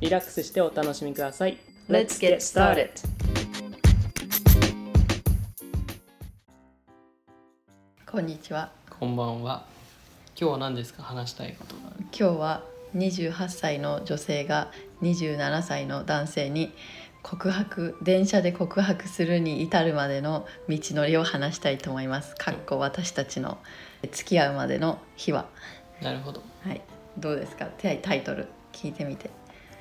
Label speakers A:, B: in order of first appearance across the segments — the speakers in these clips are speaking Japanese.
A: リラックスしてお楽しみください。
B: Let's get started! こんにちは。
A: こんばんは。今日は何ですか？話したいことが
B: 今日は28歳の女性が27歳の男性に告白電車で告白するに至るまでの道のりを話したいと思います。かっこ私たちの付き合うまでの日は。
A: なるほど。
B: はい。どうですか？タイトル聞いてみて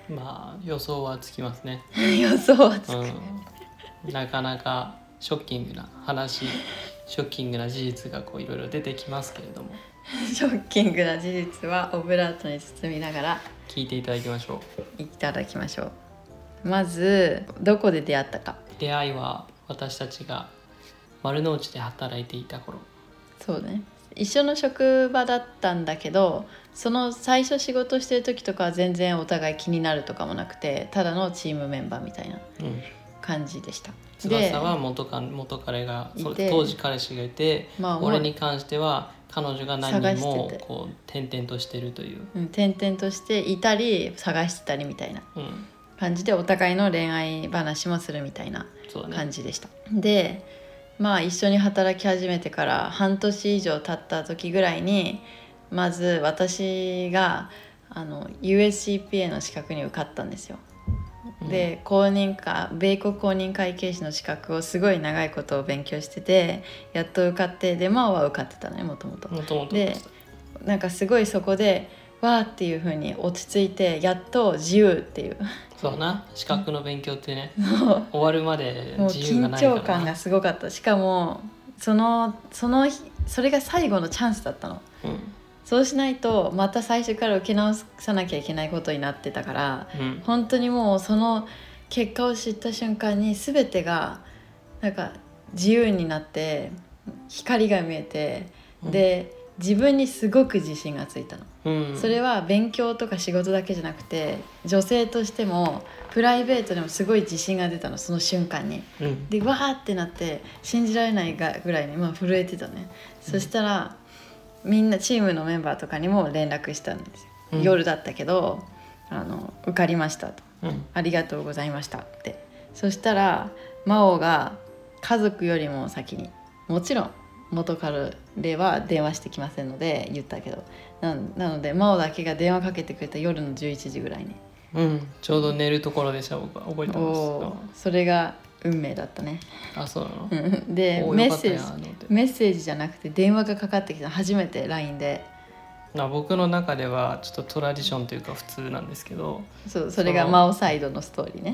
A: まあ予想はつきますね。
B: 予想はつく、
A: うん、なかなかショッキングな話ショッキングな事実がこういろいろ出てきますけれども。
B: ショッキングな事実はオブラートに包みながら
A: 聞いていただきましょ
B: う。いただきましょう。まずどこで出会ったか。
A: 出会いは私たちが丸の内で働いていた頃。
B: そうね一緒の職場だったんだけどその最初仕事してる時とかは全然お互い気になるとかもなくてただのチームメンバーみたいな感じでした。
A: うん、翼は元か元彼が当時彼氏がいて、まあ、俺に関しては彼女が何人もこう転々としてるという、
B: うん、転々としていたり探してたりみたいな感じでお互いの恋愛話もするみたいな感じでした。ね、でまあ一緒に働き始めてから半年以上経った時ぐらいにまず私があの USCPA の資格に受かったんですよ。で公認か米国公認会計士の資格をすごい長いことを勉強しててやっと受かってで真央は受かってたねもともと。でなんかすごいそこでわーっていうふうに落ち着いてやっと自由っていう。
A: そうな。資格の勉強ってね。終わるまで
B: 自由がないから緊張感がすごかった。しかもそのそのそれが最後のチャンスだったの、うん、そうしないとまた最初から受け直さなきゃいけないことになってたから、うん、本当にもうその結果を知った瞬間に全てがなんか自由になって光が見えて、うん、で自分にすごく自信がついたの、うん、それは勉強とか仕事だけじゃなくて女性としてもプライベートでもすごい自信が出たのその瞬間に、うん、でわーってなって信じられないぐらいに、まあ、震えてたね、うん、そしたらみんなチームのメンバーとかにも連絡したんですよ、夜だったけどあの受かりましたと、ありがとうございましたって。そしたら真央が家族よりも先にもちろん元彼は電話してきませんので言ったけど。ななので真央だけが電話かけてくれた夜の11時ぐらいに。
A: うんちょうど寝るところでした僕は。覚えてます。
B: それが運命だったね。
A: あそうな
B: の？でメッセージメッセージじゃなくて電話がかかってきた初めて LINE で。
A: あ僕の中ではちょっとトラディションというか普通なんですけど。
B: そうそれが真央サイドのストーリーね、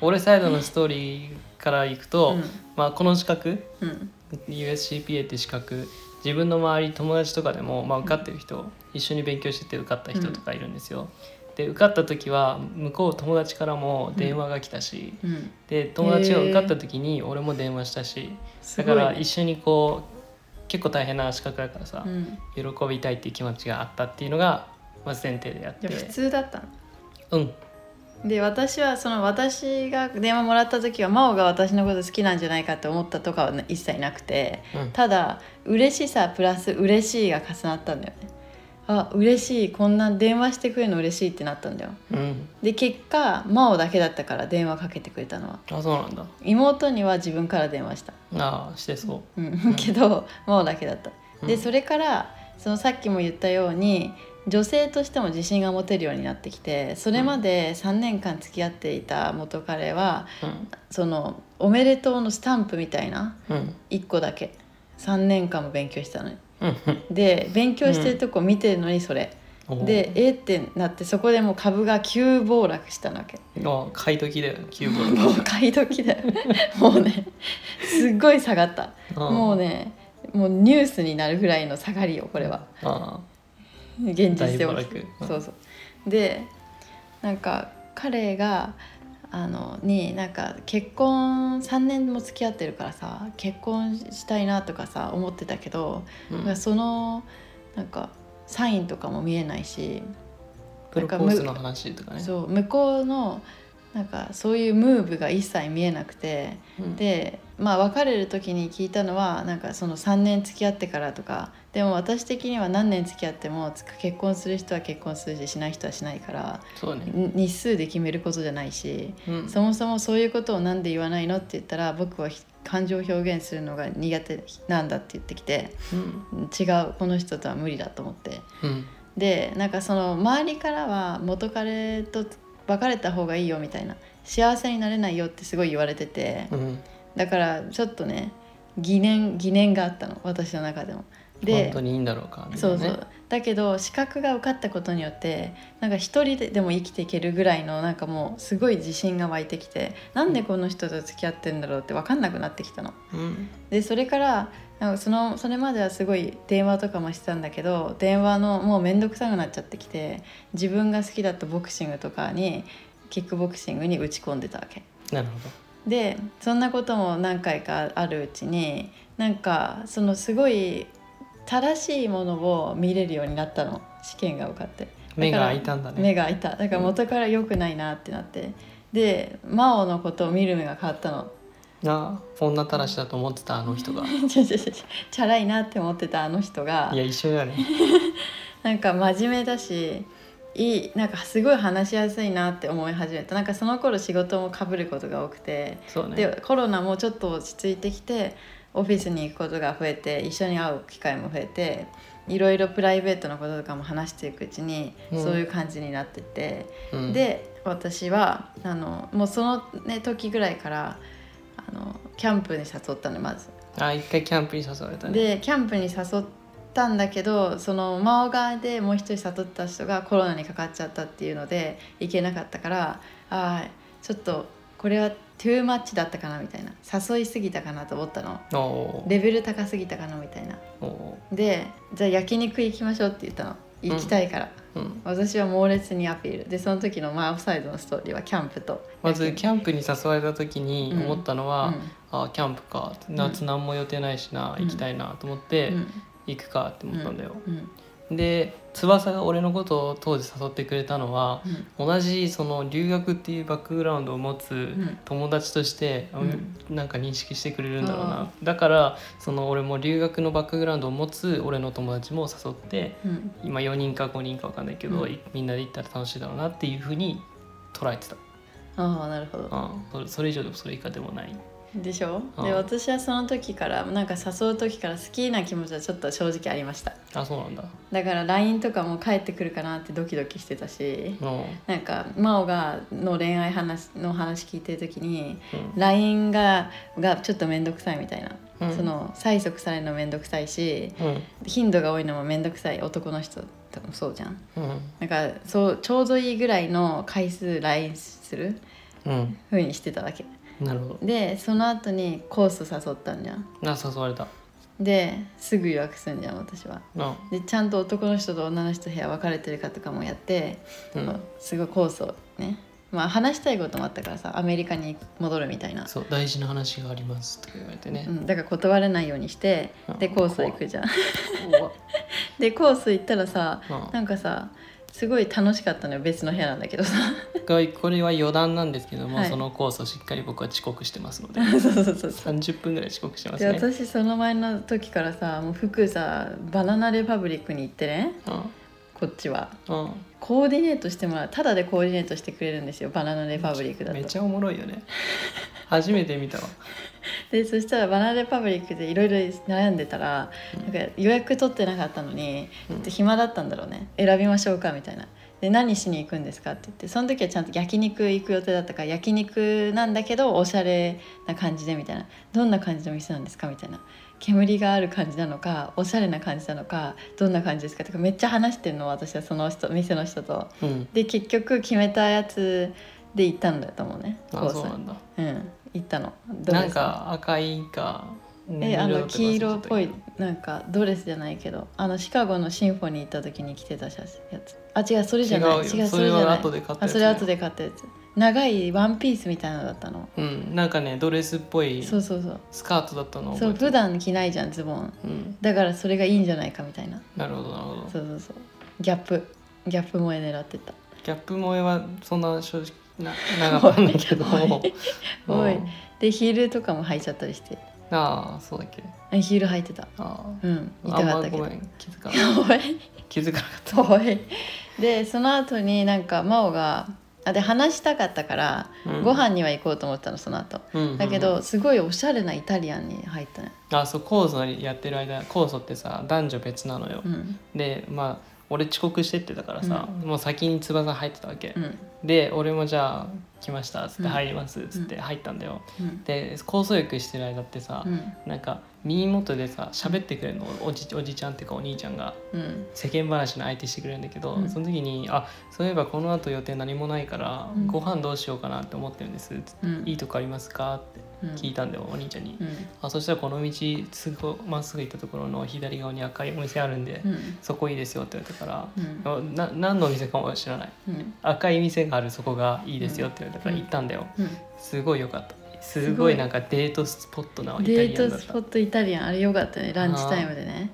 B: うん、
A: 俺サイドのストーリーからいくと、うん、まあこの資格、うん、USCPA って資格自分の周り友達とかでも、まあ、受かってる人、一緒に勉強してて受かった人とかいるんですよ。で受かった時は向こう友達からも電話が来たし、うん、で友達が受かった時に俺も電話したし、だから一緒にこう結構大変な資格だからさ、うん、喜びたいっていう気持ちがあったっていうのがまず前提であって。
B: 普通だった
A: うん
B: で私はその私が電話もらった時は真央が私のこと好きなんじゃないかって思ったとかは一切なくて、うん、ただ嬉しさプラス嬉しいが重なったんだよね。あ嬉しい。こんな電話してくれるの嬉しいってなったんだよ、うん、で結果真央だけだったから電話かけてくれたのは。
A: あそうなんだ。
B: 妹には自分から電話した。
A: ああしてそ
B: う、うん、けど真央だけだった。でそれからそのさっきも言ったように女性としても自信が持てるようになってきてそれまで3年間付き合っていた元彼は、うん、そのおめでとうのスタンプみたいな、うん、1個だけ3年間も勉強したのに。で勉強してるとこ見てるのにそれ、でえー、ってなってそこでもう株が急暴落したわけ。
A: あ買い時だよ急暴
B: 落。もう買い時だよ もうねすっごい下がった。もうねもうニュースになるぐらいの下がりよこれは現実で起きてそうそう。でなんか彼があのになんか結婚3年も付き合ってるからさ結婚したいなとかさ思ってたけど、うん、そのなんかサインとかも見えないし
A: プロポーズの話とかね。
B: そう向こうのなんかそういうムーブが一切見えなくて、うん、でまあ別れる時に聞いたのはなんかその3年付き合ってからとかでも私的には何年付き合っても結婚する人は結婚するししない人はしないから
A: ね、
B: 日数で決めることじゃないし、うん、そもそもそういうことを何で言わないのって言ったら僕は感情表現するのが苦手なんだって言ってきて、うん、違うこの人とは無理だと思って。でなんかその周りからは元彼と別れた方がいいよみたいな幸せになれないよってすごい言われてて、うん、だからちょっとね疑念疑念があったの私の中でも。
A: で本当にいいんだろうか、
B: ね、そうそうだけど資格が受かったことによってなんか一人でも生きていけるぐらいのなんかもうすごい自信が湧いてきてなんでこの人と付き合ってんだろうって分かんなくなってきたの。うん、でそれからなんかそのそれまではすごい電話とかもしてたんだけど電話のもう面倒くさくなっちゃってきて自分が好きだったボクシングとかにキックボクシングに打ち込んでたわけ。
A: なるほど。
B: でそんなことも何回かあるうちになんかそのすごい正しいものを見れるようになったの試験が受かって。
A: 目が開いたんだね。
B: 目が開いた。だから元から良くないなってなって、うん、で真央のことを見る目が変わったの
A: あ女たらしだと思ってたあの人が。
B: チャラいなって思ってたあの人が。
A: いや一緒だね
B: なんか真面目だしいいなんかすごい話しやすいなって思い始めた。なんかその頃仕事もかぶることが多くて、
A: ね、
B: でコロナもちょっと落ち着いてきてオフィスに行くことが増えて一緒に会う機会も増えていろいろプライベートなこととかも話していくうちに、そういう感じになってて、うん、で私はあのもうその、ね、時ぐらいからあのキャンプに誘ったのまず。
A: あ一回キャンプに誘われたね。
B: でキャンプに誘ったんだけどその真央側でもう一人誘った人がコロナにかかっちゃったっていうので行けなかったからあちょっとこれはトゥーマッチだったかなみたいな。誘いすぎたかなと思ったの。レベル高すぎたかなみたいな。でじゃあ焼肉行きましょうって言ったの行きたいから、うん、私は猛烈にアピール。でその時のマーオフサイドのストーリーはキャンプと。
A: まずキャンプに誘われた時に思ったのは、うん、あキャンプか。夏何も予定ないしな、行きたいなと思って、行くかって思ったんだよ、で翼が俺のことを当時誘ってくれたのは、うん、同じその留学っていうバックグラウンドを持つ友達として、うん、なんか認識してくれるんだろうな、だからその俺も留学のバックグラウンドを持つ俺の友達も誘って、うん、今4人か5人か分かんないけど、みんなで行ったら楽しいだろうなっていうふうに捉えてた。
B: ああなるほど、
A: うん、それ以上でもそれ以下でもない。
B: でしょ？で私はその時からなんか誘う時から好きな気持ちはちょっと正直ありました。
A: あそうなんだ。
B: だから LINE とかも返ってくるかなってドキドキしてたしなんか真央がの恋愛話の話聞いてる時に、うん、LINE ががちょっと面倒くさいみたいな、うん、その催促されるの面倒くさいし、うん、頻度が多いのも面倒くさい男の人多分そうじゃん、うん、なんかそうちょうどいいぐらいの回数 LINE するふうにしてたわけ、
A: なるほど。
B: でその後にコース誘ったんじゃん。
A: あ誘われた。
B: ですぐ予約するんじゃん私は。でちゃんと男の人と女の人部屋分かれてるかとかもやって、うん、すごいコースをねまあ話したいこともあったからさアメリカに戻るみたいな。
A: そう大事な話がありますとか言われてね、
B: うん、だから断れないようにしてでコース行くじゃん。でコース行ったらさなんかさすごい楽しかったのよ別の部屋なんだけど。さ
A: これは余談なんですけども、はい、そのコースをしっかり僕は遅刻してますので。
B: そうそうそう
A: 30分ぐらい遅刻してますね。
B: 私その前の時からさもう服さバナナレパブリックに行ってね、うん、こっちは、うん、コーディネートしてもらうただでコーディネートしてくれるんですよ。バナナレパブリックだと。
A: めっちゃおもろいよね。初めて見たわ。
B: でそしたらバナナレパブリックでいろいろ悩んでたら、うん、なんか予約取ってなかったのに、うん、暇だったんだろうね。選びましょうかみたいな。で何しに行くんですかって言ってその時はちゃんと焼肉行く予定だったから焼肉なんだけどおしゃれな感じでみたいな。どんな感じの店なんですかみたいな煙がある感じなのかおしゃれな感じなのかどんな感じですか？とかめっちゃ話してんの私はその人店の人と。
A: うん、
B: で結局決めたやつで行ったんだと思うね
A: あそうなんだ。
B: うん行ったの。
A: なんか赤いか
B: えあの黄色っぽいなんかドレスじゃないけどあのシカゴのシンフォニー行った時に着てたやつ。あ違うそれじゃない。違うそれじゃない。あそれ後で買ったやつ長いワンピースみたいなのだったの。
A: うんなんかねドレスっぽい
B: そうそうそう。
A: スカートだったの
B: そう普段着ないじゃんズボン、うん、だからそれがいいんじゃないかみたいな。
A: なるほどなるほど。
B: そうそうそう。ギャップ。ギャップ萌え狙ってた。
A: ギャップ萌えはそんな正直な長かったんだけど。
B: おいでヒールとかも履いちゃったりして。
A: ああそうだっけ。
B: ヒール履いてた。ああ。うん痛かったけど。
A: 気づかなかった気づかなかった。
B: でその後になんか真央があで話したかったから、うん、ご飯には行こうと思ったのその後、うんうんうん、だけどすごいおしゃれなイタリアンに入ったね
A: あそう酵素やってる間酵素ってさ男女別なのよ、うん、でまあ俺遅刻してってたからさ、うん、もう先に翼入ってたわけ、うん、で俺もじゃあ来ましたっつって入りますっつって入ったんだよ、で構想浴してる間ってさ、うん、なんか耳元でさ喋ってくれるのおじおじちゃんっていうかお兄ちゃんが。世間話の相手してくれるんだけど、その時に「あそういえばこのあと予定何もないから、うん、ご飯どうしようかなって思ってるんです」っつって、いいとこありますか?」って聞いたんだよ、お兄ちゃんに、うん、あそしたらこの道すぐまっすぐ行ったところの左側に赤いお店あるんで、うん、そこいいですよって言われたから、うん、な何のお店かも知らない、赤い店があるそこがいいですよって言われたから行ったんだよ、すごいよかったすごいなんかデートスポットな
B: イタリアンデートスポットイタリアンあれよかったねランチタイムでね、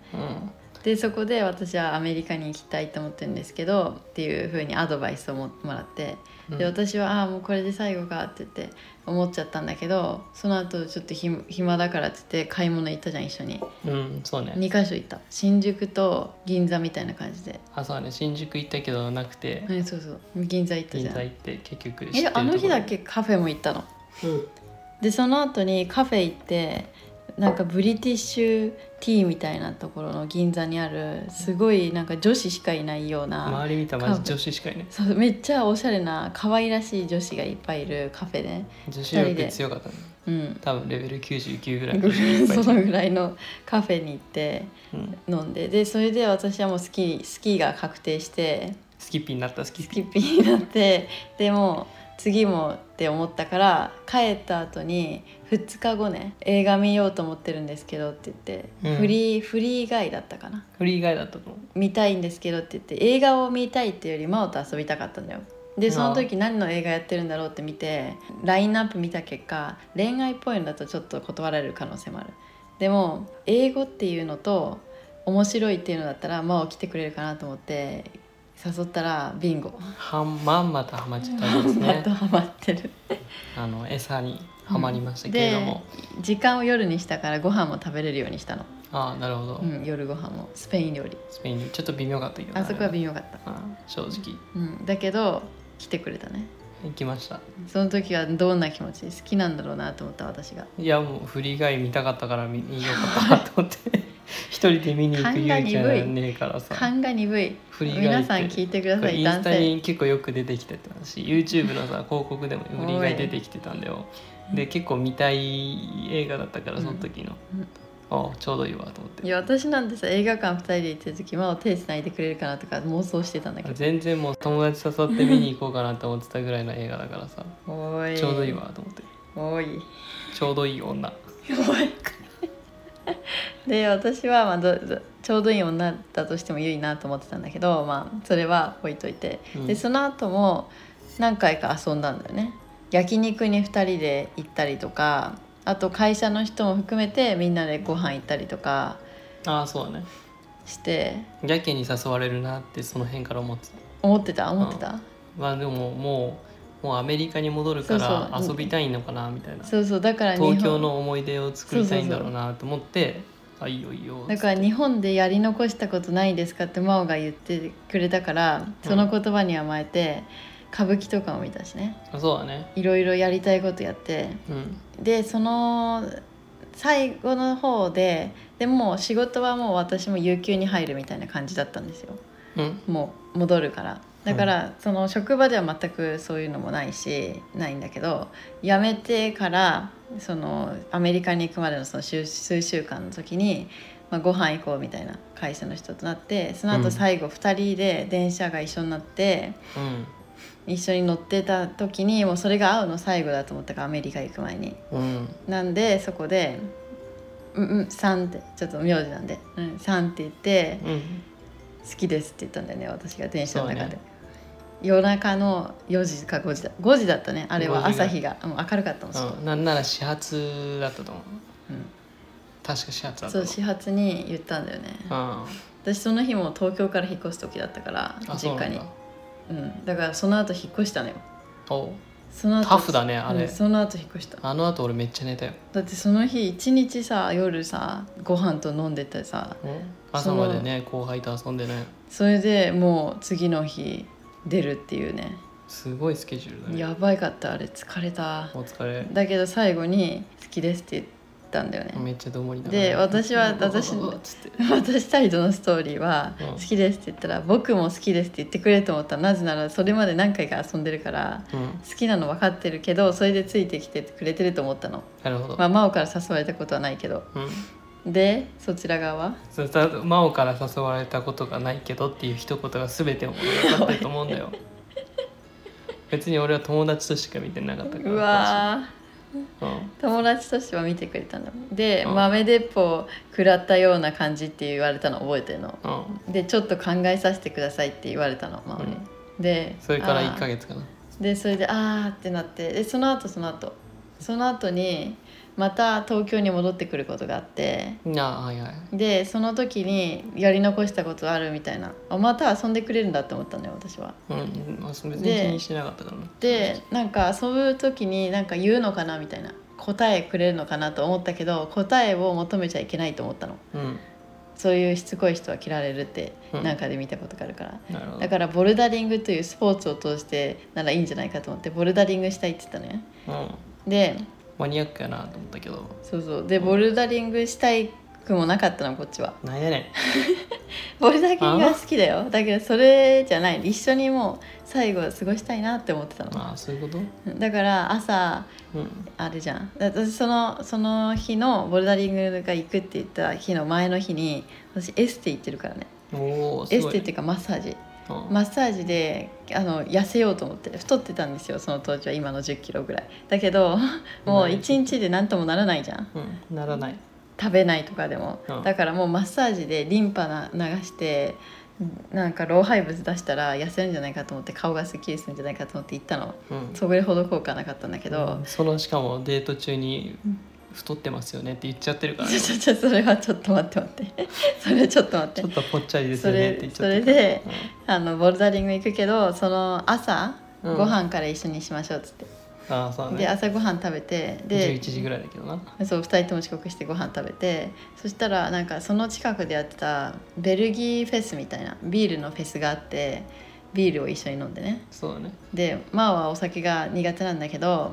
B: でそこで私はアメリカに行きたいと思ってるんですけどっていうふうにアドバイスをもらって。で私は「ああもうこれで最後か」って言って思っちゃったんだけどその後ちょっとひ暇だからって言って買い物行ったじゃん一緒に。
A: うんそうね。
B: 2箇所行った。新宿と銀座みたいな感じで。
A: あそうね。新宿行ったけどなくて、
B: ね、そうそう。銀座行ったじゃん。
A: 銀座行って結局
B: えあの日だけカフェも行ったの、うん、でその後にカフェ行ってなんかブリティッシュティーみたいなところの銀座にあるすごいなんか女子しかいないような
A: 周り見たらマジ女子しかいない。
B: そうめっちゃおしゃれな可愛らしい女子がいっぱいいるカフェで
A: 女子力強かったね。うん。多分レベル99ぐら
B: い そのぐらいのカフェに行って飲ん。で、うん、でそれで私はもうスキースキーが確定して
A: スキッピーになったスキ
B: ッピー。スキッピーになってでも次もって思ったから帰った後に2日後ね映画見ようと思ってるんですけどって言って、うん、フリーフリーガイだったかな。
A: フリーガイだったと
B: 見たいんですけどって言って映画を見たいっていうより真央と遊びたかったんだよ。でその時何の映画やってるんだろうって見てラインナップ見た結果恋愛っぽいのだとちょっと断られる可能性もある。でも英語っていうのと面白いっていうのだったら真央来てくれるかなと思って誘ったらビンゴ。
A: はまんまとハマっちゃったんですね。ま
B: たハマってる。
A: あの餌にはまりましたけれども、
B: うん、時間を夜にしたからご飯も食べれるようにしたの。
A: ああなるほど、
B: うん、夜ご飯も。スペイン料理。
A: スペイン料理。ちょっと微妙かったけど
B: あそこは微妙かった。
A: 正直、
B: うん、だけど来てくれたね
A: 行きました。
B: その時はどんな気持ち？好きなんだろうなと思った私が。
A: いやもう振り返り見たかったから見よかったなと思って。一人で見に行く勇気はねえからさ。
B: 勘が鈍い。皆さん聞いてください
A: インスタに結構よく出てきてたし YouTube のさ 広告でも振り返り出てきてたんだよ。で結構見たい映画だったからその時の、うんうんあちょうどいいわと思って。
B: いや私なんてさ映画館2人で行ってる時まあ手つないでくれるかなとか妄想してたんだけど。
A: 全然もう友達誘って見に行こうかなと思ってたぐらいの映画だからさ。おい。ちょうどいいわと思って。
B: おい。
A: ちょうどいい女。
B: おい。で私はまあどちょうどいい女だとしてもいいなと思ってたんだけど、まあ、それは置いといて、うん、でその後も何回か遊んだんだよね。焼肉に2人で行ったりとかあと会社の人も含めてみんなでご飯行ったりとか
A: ああそうだね。
B: して。
A: やけに誘われるなってその辺から思ってた。
B: 思ってた？思ってた、
A: まあでももうもうアメリカに戻るから遊びたいのかなみたいな。
B: そうそう。だから
A: 東京の思い出を作りたいんだろうなと思ってあいいよいいよ。
B: だから日本でやり残したことないですかって真央が言ってくれたからその言葉に甘えて、歌舞伎とかも見たしね。
A: そうだね。
B: いろいろやりたいことやって、うん、でその最後の方ででも仕事はもう私も有給に入るみたいな感じだったんですよ、うん、もう戻るから。だから、その職場では全くそういうのもないしないんだけど辞めてからそのアメリカに行くまでのその数数週間の時に、まあ、ご飯行こうみたいな会社の人となってその後最後2人で電車が一緒になって、
A: うん
B: 一緒に乗ってた時にもうそれが会うの最後だと思ったからアメリカ行く前に。
A: うん。
B: なんでそこで「うんうんさん」ってちょっと名字なんで「うんさん」って言って
A: うん「
B: 好きです」って言ったんだよね私が電車の中で、
A: ね。
B: 夜中の4時か5時だ5時だったねあれは
A: 5時ぐらい
B: 朝日が。もう明るかったもん、
A: うん。なんなら始発だったと思う。
B: うん。
A: 確か始発だったと
B: そう
A: 思
B: 始発に言ったんだよね。
A: ううん。
B: 私その日も東京から引っ越す時だったから実家にうん、だからその後引っ越したのよ。
A: お。う
B: その後
A: タフだねあれ。
B: うんその後引っ越した。
A: あの後俺めっちゃ寝たよ、
B: だってその日一日さ夜さご飯と飲んでてさ
A: うん。朝までね後輩と遊んでね
B: それでもう次の日出るっていうね。
A: すごいスケジュールだね。
B: やばいかったあれ。疲れた。
A: お疲れ。
B: だけど最後に「好きです」って言ったんだよね。
A: めっちゃどもりだ
B: で私は私私サイドのストーリーは
A: うん「
B: 好きです」って言ったら「僕も好きです」って言ってくれると思ったなぜならそれまで何回か遊ん。でるから
A: うん。
B: 好きなの分かってるけどそれでついてきてくれてると思ったの
A: なるほど、
B: まあ真央から誘われたことはないけど
A: うん。
B: でそちら側
A: 真央から誘われたことがないけどっていう一言が全てを分かってると思うん。だよ別に俺は友達としか見てなかったから
B: うわ友達としては見てくれたんだで、
A: うん。
B: 豆鉄砲食らったような感じって言われたの覚えてるの。
A: うん。
B: でちょっと考えさせてくださいって言われたの真央に、で
A: それから
B: あー。
A: 1ヶ月かな。
B: でそれであーってなってでその後その後。その後にまた東京に戻ってくることがあって
A: ああはいはい。
B: でその時にやり残したことあるみたいな。あまた遊んでくれるんだって思ったのよ私は。
A: うん、まあ、別に気
B: で
A: にしてなかったからな
B: でなんか遊ぶ時になんか言うのかなみたいな。答えくれるのかなと思ったけど答えを求めちゃいけないと思ったの。
A: うん。
B: そういうしつこい人は嫌われるって
A: うん。
B: なんかで見たことがあるから、
A: なるほど。
B: だからボルダリングというスポーツを通してならいいんじゃないかと思ってボルダリングしたいって言ったのね。
A: うん。
B: で
A: マニアックやなと思ったけど。
B: そうそう。でボルダリングしたいくもなかったのこっちは。
A: なんやね
B: ボルダリングが好きだよ。だけどそれじゃない。一緒にもう最後過ごしたいなって思ってた
A: ん
B: の。
A: ああそういうこと？
B: だから朝
A: うん。
B: あれじゃん。だ私そのその日のボルダリングが行くって言った日の前の日に私エステ行ってるからね。
A: おおすごい
B: エステっていうかマッサージ。
A: うん
B: マッサージであの痩せようと思って太ってたんですよその当時は今の1 0キロぐらい。だけど もう1日で何ともならないじゃん。
A: うん。ならない。
B: 食べないとかでも、
A: うん。
B: だからもうマッサージでリンパな流してなんか老廃物出したら痩せるんじゃないかと思って顔がすっきりするんじゃないかと思って行ったの。
A: うん。
B: それほど効果なかったんだけど、
A: うん。そのしかもデート中に太ってますよねって言っちゃってるから、ね、
B: ちょちょそれはちょっと待って待って。それちょっと待って。
A: ちょっとぽっちゃりです
B: そ
A: よねって
B: れ
A: 言っちゃってる
B: それであのボルダリング行くけどその朝、
A: うん。
B: ご飯から一緒にしましょうっつって、
A: ああそう
B: で
A: ね
B: 朝ご飯食べてで
A: 11時ぐらいだけどな。
B: そう2人とも遅刻してご飯食べてそしたらなんかその近くでやってたベルギーフェスみたいなビールのフェスがあってビールを一緒に飲んでね。
A: そうだね。
B: で真央はお酒が苦手なんだけど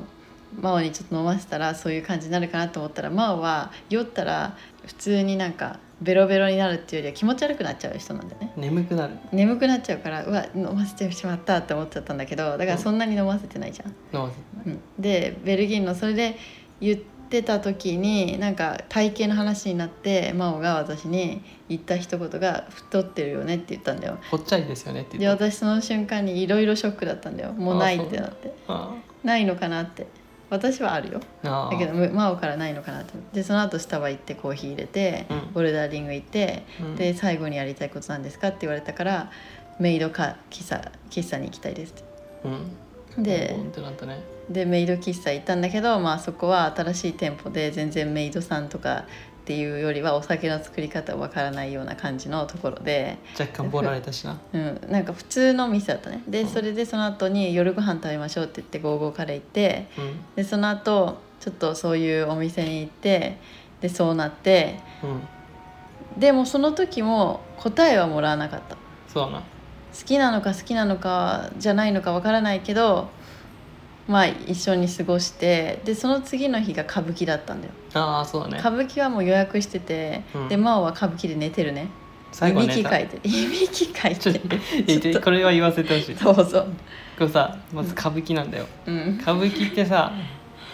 B: 真央にちょっと飲ませたらそういう感じになるかなと思ったら真央は酔ったら普通になんかベロベロになるっていうよりは気持ち悪くなっちゃう人なんだよね。
A: 眠くなる。
B: 眠くなっちゃうからうわ飲ませてしまったって思っちゃったんだけどだからそんなに飲ませてないじゃん。
A: 飲ませ
B: うん、でベルギーのそれで言ってた時になんか体型の話になって真央が私に言った一言が「太ってるよね」って言ったんだよ。
A: ぽっちゃりですよねって
B: で
A: 言った。
B: 私その瞬間にいろいろショックだったんだよ。もうないってなって。
A: あ。
B: ないのかなって私はあるよ。だけどむ真央からないのかなってでその後スタバ行ってコーヒー入れて、
A: うん。
B: ボルダリング行って、
A: うん。
B: で最後にやりたいことなんですかって言われたからメイドか喫茶喫茶に行きたいですって。
A: うん。
B: で
A: ね。
B: でメイド喫茶行ったんだけど、まあ、そこは新しい店舗で全然メイドさんとかっていうよりはお酒の作り方わからないような感じのところで、
A: 若干ボラれたしな。
B: うん、なんか普通の店だったね。で
A: うん。
B: それでその後に夜ご飯食べましょうって言ってゴーゴーカレー行って。
A: うん。
B: でその後ちょっとそういうお店に行ってでそうなって。
A: うん。
B: でもその時も答えはもらわなかった。
A: そうだな
B: 好きなのか好きなのかじゃないのかわからないけどまあ一緒に過ごしてでその次の日が歌舞伎だったんだよ。
A: ああそうだね。
B: 歌舞伎はもう予約してて、
A: うん。
B: で真央は歌舞伎で寝てるね。いび
A: 最後ね
B: きかいていびきかい
A: ちょ
B: て
A: これは言わせてほしい。
B: どうぞ。
A: これさまず歌舞伎なんだよ。
B: うん。
A: 歌舞伎ってさ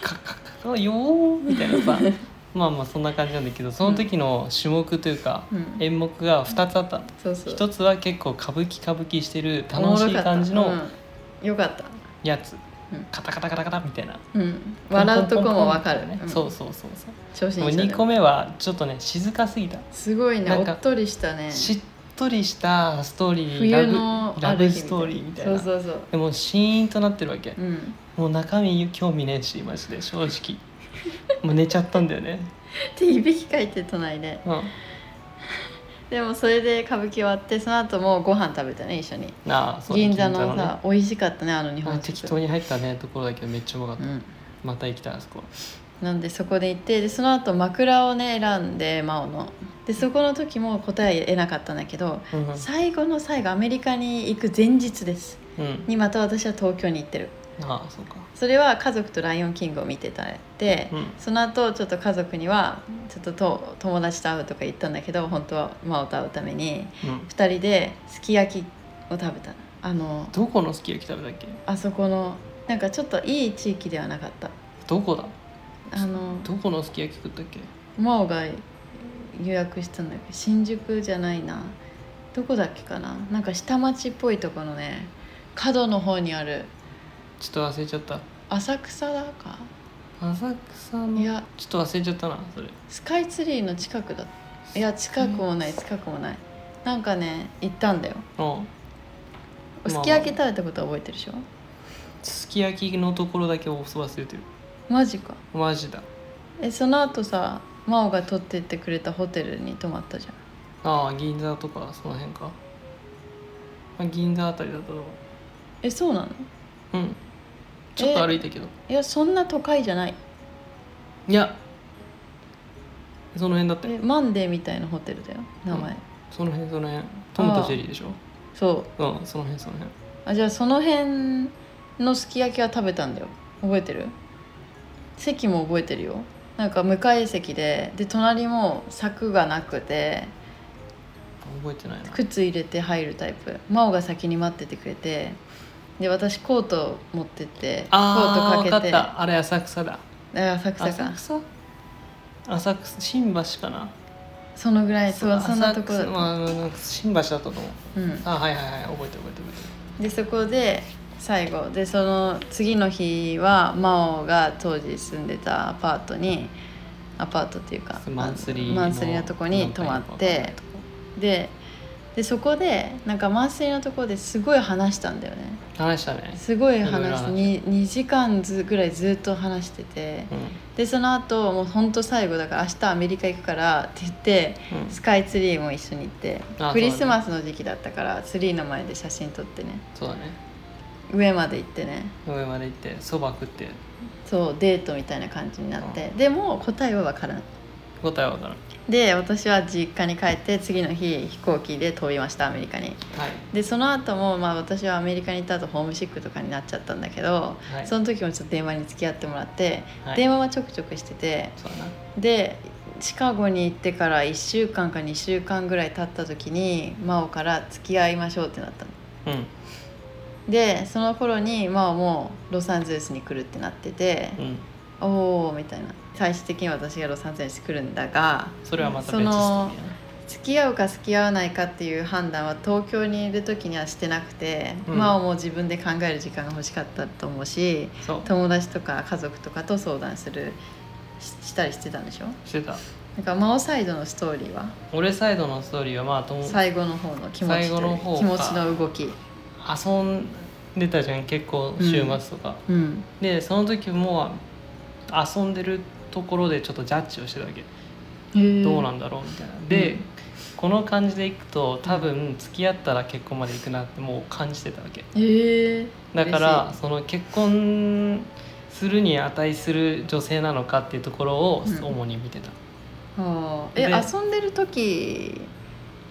A: カッカッカッあよーみたいなさ。まあまあそんな感じなんだけどその時の種目というか、
B: うん。
A: 演目が2つあった。の
B: そうそう。
A: 一つは結構歌舞伎歌舞伎してる楽しい感じの
B: おもろかった。うん。よかった。
A: やつ、
B: うん。
A: カタカタカタカタみたいな。
B: うん。笑うとこもわかる
A: ね、
B: うん。
A: そうそうそうそう。
B: 初心者で
A: 2個目はちょっとね静かすぎた。
B: すごいね。
A: なんか
B: おっとりしたね。
A: しっとりしたストーリーラ
B: 冬
A: ブ
B: のある日
A: ラブストーリーみたいな。
B: そうそうそう。
A: でもシーンとなってるわけ、
B: うん。
A: もう中身興味ねえしマジで正直。もう寝ちゃったんだよね。
B: でいびきかいて隣で。
A: うん
B: でもそれで歌舞伎終わってその後もご飯食べたね一緒に。
A: なあそう
B: 銀座の
A: ね。
B: さ美味しかったねあの日本
A: あ
B: 食
A: 適当に入ったねところだけどめっちゃうまかった、
B: うん。
A: また行きたいあそこ。
B: なんでそこで行ってでその後枕をね選んで真央の。でそこの時も答え得なかったんだけど
A: うんうん。
B: 最後の最後アメリカに行く前日です。
A: うん。
B: にまた私は東京に行ってる
A: ああそうか。
B: それは家族と「ライオンキング」を見てたで、
A: うん。
B: その後ちょっと家族にはちょっとと友達と会うとか言ったんだけど本当は真央と会うために
A: うん。
B: 2人ですき焼きを食べたあの
A: どこのすき焼き食べたっけ？
B: あそこのなんかちょっといい地域ではなかった。
A: どこだ？
B: あの
A: どこのすき焼き食ったっけ？
B: 真央が予約したんだけ？ど新宿じゃないな。どこだっけかな？なんか下町っぽいところのね角の方にある
A: ちょっと忘れちゃった。
B: 浅草だか？
A: 浅草の？
B: いや。
A: ちょっと忘れちゃったなそれ。
B: スカイツリーの近くだ。いや近くもない近くもない。なんかね行ったんだよ。
A: うん。
B: すき焼き食べたことは覚えてるでしょ？
A: すき焼きのところだけ忘れてる。
B: マジか。
A: マジだ。
B: えその後さ真央が取ってってくれたホテルに泊まったじゃん。
A: ああ銀座とかその辺か、まあ、銀座あたりだと
B: えそうなの？
A: うんちょっと歩いたけど。
B: いやそんな都会じゃない。
A: いやその辺だったよ。
B: えマンデーみたいなホテルだよ名前、
A: その辺その辺。トムとジェリーでしょ？
B: そう。
A: うんその辺その辺。
B: あじゃあその辺のすき焼きは食べたんだよ。覚えてる？席も覚えてるよ。なんか向かい席でで隣も柵がなくて。
A: 覚えてないな。
B: 靴入れて入るタイプ。真央が先に待っててくれてで私コート持ってってコートかけて。
A: あれ浅草だ。
B: あ浅草か。
A: 浅草？浅草新橋かな？
B: そのぐらいそうそんなとこだ
A: まあ新橋だったと思う。
B: うん。
A: あはいはいはい覚えてる覚えてる覚えてる。
B: でそこで最後。でその次の日は真央が当時住んでたアパートにアパートっていうか
A: マンスリーの
B: マンスリーのとこに泊まってででそこでなんかマンスリーのところですごい話したんだよね。
A: 話したね。
B: すごい話して
A: 話
B: 2, 2時間ずぐらいずっと話してて。
A: う
B: でその後もうほんと最後だから明日アメリカ行くからって言って
A: んうん。
B: スカイツリーも一緒に行って
A: あ
B: クリスマスの時期だったからツリーの前で写真撮ってね。
A: そうだね。
B: 上まで行ってね。
A: 上まで行ってそば食って。
B: そうデートみたいな感じになって。でも答えは分からない
A: 答えは分からん
B: で私は実家に帰って次の日飛行機で飛びましたアメリカに。
A: はい。
B: でその後もまあ私はアメリカに行った後ホームシックとかになっちゃったんだけど、
A: はい。
B: その時もちょっと電話に付き合ってもらって、
A: はい。
B: 電話はちょくちょくしててでシカゴに行ってから1週間か2週間ぐらい経った時に真央から付き合いましょうってなったの。
A: うん。
B: でその頃に真央もロサンゼルスに来るってなってて、
A: うん。
B: おおみたいな最終的に私がロサンゼルスに来るんだが
A: それはまた
B: そ
A: 別スト
B: 付き合うか付き合わないかっていう判断は東京にいる時にはしてなくて、
A: うん。
B: 真央も自分で考える時間が欲しかったと思うし友達とか家族とかと相談するししたりしてたんでしょ？
A: してた。
B: なんか真央サイドのストーリーは？
A: 俺サイドのストーリーはまあとも
B: 最後の方の気持ち
A: の
B: 気持ちの動き。
A: 遊んでたじゃん結構週末とか、
B: うん。
A: でその時も遊んでるところでちょっとジャッジをしてたわけ、どうなんだろうみたいな。で、
B: うん。
A: この感じでいくと多分付き合ったら結婚までいくなってもう感じてたわけ。だからその結婚するに値する女性なのかっていうところを
B: うん。
A: 主に見てた、
B: はあえ
A: で
B: 遊んでる時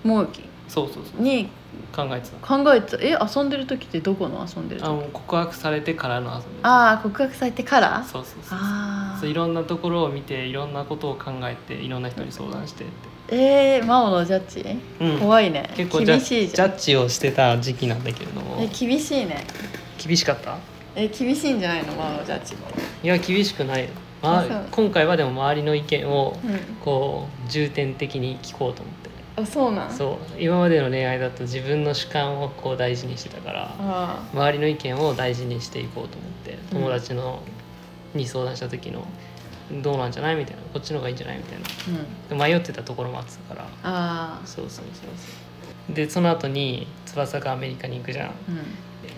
B: も
A: そうそうそう。
B: に
A: 考えてた。
B: 考えてた。え遊んでる時ってどこの遊んでる時？
A: あの告白されてからの遊び。
B: ああ告白されてから？
A: そうそうそう
B: あ
A: そういろんなところを見ていろんなことを考えていろんな人に相談してって、
B: えー、真央のジャッジ、
A: うん、
B: 怖いね。
A: 結構
B: 厳しいじゃん。
A: ジャッジをしてた時期なんだけれども。
B: え厳しいね。
A: 厳しかった？
B: え厳しいんじゃないの？真央のジャッジ
A: いや厳しくないよ。まあ、今回はでも周りの意見をこう重点的に聞こうと思って。
B: あそうなん？
A: そう。今までの恋愛だと自分の主観をこう大事にしてたから周りの意見を大事にしていこうと思って友達の、に相談した時のどうなんじゃない？みたいな。こっちの方がいいんじゃない？みたいな、うん、迷ってたところもあってたから。あそうそうそうそう。でその後に翼がアメリカに行くじゃん、うん、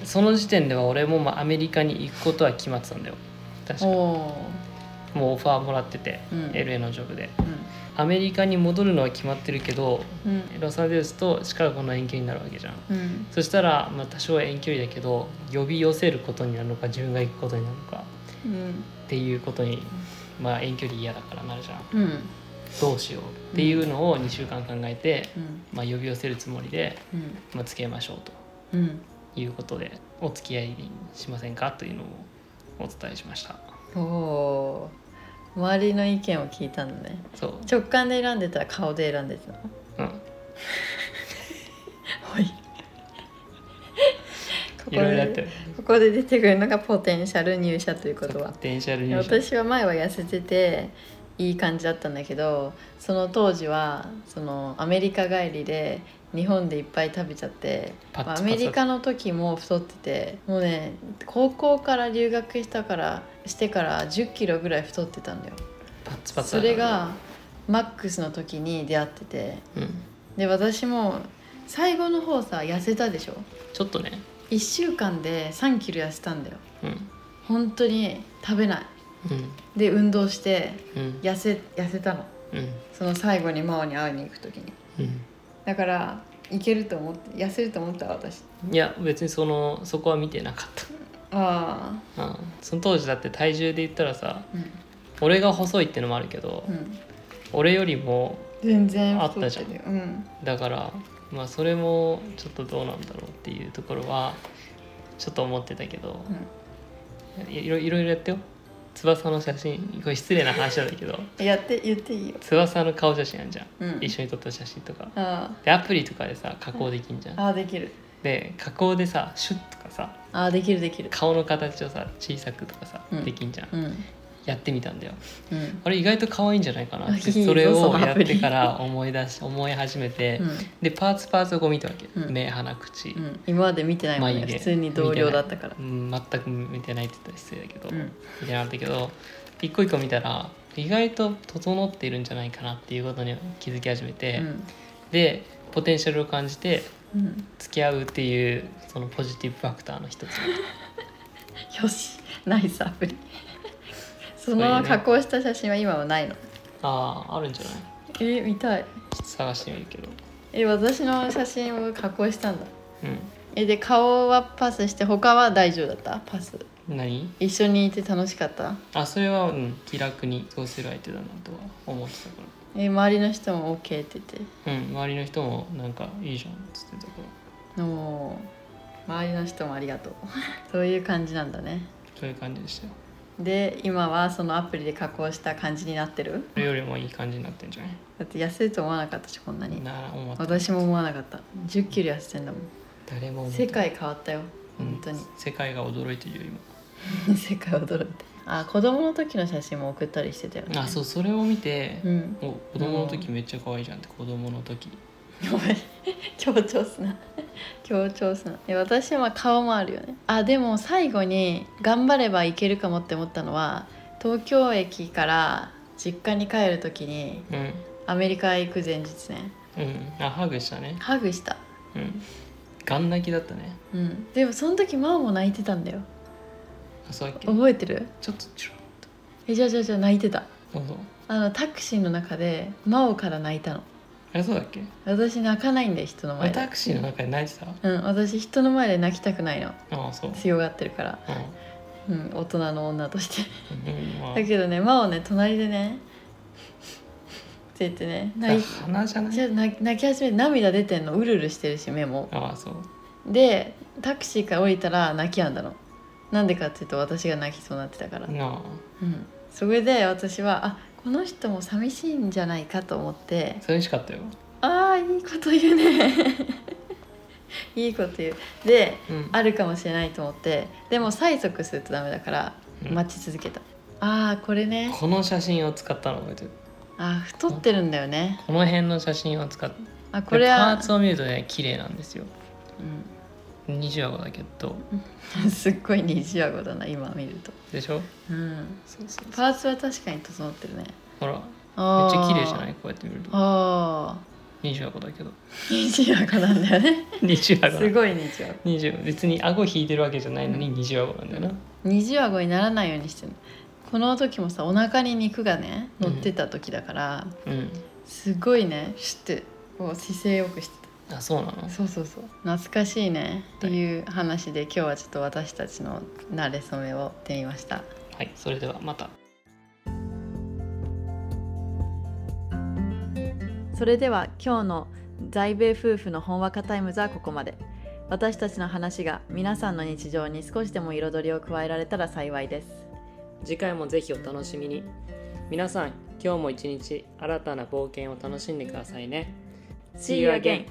A: その時点では俺もまあアメリカに行くことは決まってたんだよ。確か。もうオファーもらってて、うん、LA のジョブで、アメリカに戻るのは決まってるけど、ロサンゼルスとシカゴの遠距離になるわけじゃん、そしたら、まあ、多少遠距離だけど呼び寄せることになるのか自分が行くことになるのか、っていうことにまあ遠距離嫌だからなるじゃん、うん、どうしよう。っていうのを2週間考えて、うん、まあ、呼び寄せるつもりで、うん、まあ、付き合いましょうと、いうことでお付き合いしませんか？というのをお伝えしました。お
B: お周りの意見を聞いたのね。そう。直感で選んでたら顔で選んでたの。うん。はい。いろいろやってる。ここで出てくるのがポテンシャル入社ということは。ポテンシャル入社。私は前は痩せてていい感じだったんだけどその当時はそのアメリカ帰りで日本でいっぱい食べちゃってアメリカの時も太っててもうね高校から留学したからしてから1 0キロぐらい太ってたんだよ。パツパツそれがマックスの時に出会ってて、うん、で私も最後の方さ痩せたでしょ？
A: ちょっとね。
B: 1週間で3キロ痩せたんだよ、うん、本当に食べない、うん、で運動して痩せ,、痩せたの、うん、その最後に真央に会いに行く時に、うん、だからいけると思って痩せると思った私。
A: いや別にそのそこは見てなかったああその当時だって体重で言ったらさ、うん、俺が細いってのもあるけど、うん、俺よりも
B: 全然
A: あったじゃん、うん、だからまあそれもちょっとどうなんだろうっていうところはちょっと思ってたけど、うん、いろいろやってよ。翼の写真。これ失礼な話なんだけど。
B: やって言っていいよ。
A: 翼の顔写真あるじゃん、うん、一緒に撮った写真とか。でアプリとかでさ加工できんじゃん、
B: ああできる
A: で加工でさシュッとかさ
B: あできるできる。
A: 顔の形をさ小さくとかさ、うん、できんじゃん、うん。やってみたんだよ、うん、あれ意外と可愛いんじゃないかなってそれをやってから思い出し思い始めて、うん、でパーツパーツをこう見たわけ、うん、目鼻口、
B: 今まで見てないもんね。普通に同僚だったから。
A: うん全く見てないって言ったら失礼だけど、見てなかったけど一個一個見たら意外と整っているんじゃないかなっていうことに気づき始めて、でポテンシャルを感じて付き合うっていうそのポジティブファクターの一つ。
B: よし。ナイスアプリ。その加工した写真は今はないの？
A: あああるんじゃない？
B: え見たい。
A: ちょっと探してみるけど。
B: え私の写真を加工したんだ。うん。えで顔はパスして他は大丈夫だった？パス
A: 何？
B: 一緒にいて楽しかった？
A: あそれは、うん、気楽に過ごせる相手だなとは思ってたか
B: ら。え周りの人も OK って言って？
A: うん周りの人もなんかいいじゃんっつってたか
B: ら。お周りの人もありがとう。そういう感じなんだね。
A: そういう感じでしたよ。
B: で今はそのアプリで加工した感じになってる？
A: それよりもいい感じになってんじゃない？
B: だって痩せると思わなかったしこんなに。な私も思わなかった。1 0キロ痩せてんだもん。誰も世界変わったよ本当に、うん、
A: 世界が驚いてるよ
B: 今世界驚いて。あ子供の時の写真も送ったりしてたよ
A: ね。あそうそれを見て、うん、お子供の時めっちゃ可愛いじゃんって子供の時。
B: ごめん強調すな。強調すな。私は顔もあるよね。あでも最後に頑張ればいけるかもって思ったのは東京駅から実家に帰る時に、うん、アメリカへ行く前日ね。
A: うん。あハグしたね。
B: ハグした。
A: うん。ガン泣きだったね。
B: うん。でもその時マオも泣いてたんだよ。
A: あそうだっけ
B: 覚えてる？
A: ちょっとチュラッ
B: と。えじゃあじゃあじゃあ泣いてた。あのタクシーの中でマオから泣いたの。
A: えそうだっけ？
B: 私泣かないんだよ人の前で。
A: タクシーの中で泣いてた？
B: うん私人の前で泣きたくないの。
A: ああそう。
B: 強がってるから。うん、大人の女として。うんまあ、だけどね真央ね隣でねって言ってね
A: 泣い鼻じゃない？
B: 泣泣き始めて涙出てんの。うるうるしてるし目も。
A: ああそう。
B: でタクシーから降りたら泣きやんだのなんでかっていうと私が泣きそうになってたから、うん、それで私はあこの人も寂しいんじゃないかと思って。
A: 寂しかったよ。
B: ああいいこと言うね。いいこと言う。で、うん、あるかもしれないと思って。でも催促するとダメだから待ち続けた、ああこれね。
A: この写真を使ったの覚えてる。
B: あ太ってるんだよね。
A: この辺の写真を使って
B: あこれは
A: パーツを見るとね綺麗なんですよ、二十顎だけど。
B: うん、すっごい二重顎だな今見ると。
A: でしょ？
B: うん。
A: そうそう
B: パーツは確かに整ってるね。
A: ほら。めっちゃ綺麗じゃない？こうやって見ると。
B: ああ
A: 二十顎だけど。
B: 二重顎なんだよね。
A: 二十顎
B: すごい二重顎
A: 二十別に顎引いてるわけじゃないのに二十顎なんだよな、
B: 二重顎にならないようにしてるこの時もさお腹に肉がね乗ってた時だから、
A: うん。
B: すごいねシュッてこう姿勢よくして
A: あそうなの？
B: たそうそうそう。懐かしいね。っていう話で今日はちょっと私たちの馴れ初めをってみました。
A: はいそれではまた。
B: それでは今日の在米夫婦のほんわかタイムズはここまで。私たちの話が皆さんの日常に少しでも彩りを加えられたら幸いです。
A: 次回もぜひお楽しみに。皆さん今日も一日新たな冒険を楽しんでくださいね
B: See you again!